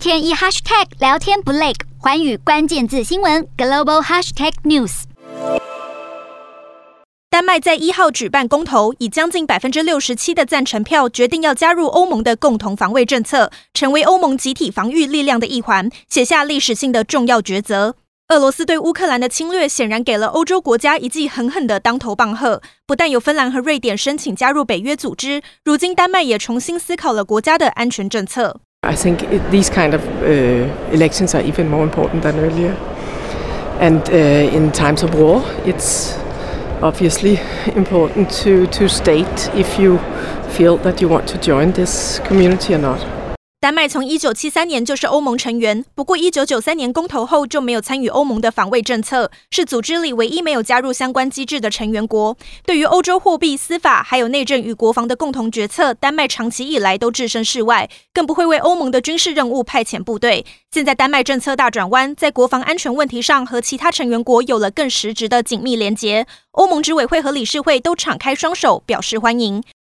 天一 hashtag 聊天不累，寰宇关键字新闻 global hashtag news。丹麦在一号举办公投，以将近百分之六十七的赞成票，决定要加入欧盟的共同防卫政策，成为欧盟集体防御力量的一环，写下历史性的重要抉择。俄罗斯对乌克兰的侵略显然给了欧洲国家一记狠狠的当头棒喝。不但有芬兰和瑞典申请加入北约组织，如今丹麦也重新思考了国家的安全政策。I think these kind of uh, elections are even more important than earlier. And uh, in times of war, it's obviously important to to state if you feel that you want to join this community or not. 丹麦从一九七三年就是欧盟成员，不过一九九三年公投后就没有参与欧盟的防卫政策，是组织里唯一没有加入相关机制的成员国。对于欧洲货币、司法还有内政与国防的共同决策，丹麦长期以来都置身事外，更不会为欧盟的军事任务派遣部队。现在丹麦政策大转弯，在国防安全问题上和其他成员国有了更实质的紧密连结，欧盟执委会和理事会都敞开双手表示欢迎。